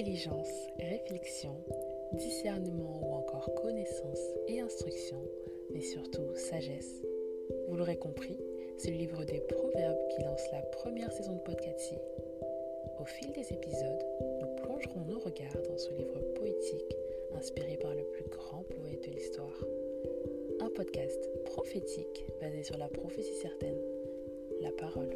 Intelligence, réflexion, discernement ou encore connaissance et instruction, mais surtout sagesse. Vous l'aurez compris, c'est le livre des proverbes qui lance la première saison de Podcasty. Au fil des épisodes, nous plongerons nos regards dans ce livre poétique inspiré par le plus grand poète de l'histoire. Un podcast prophétique basé sur la prophétie certaine, la parole.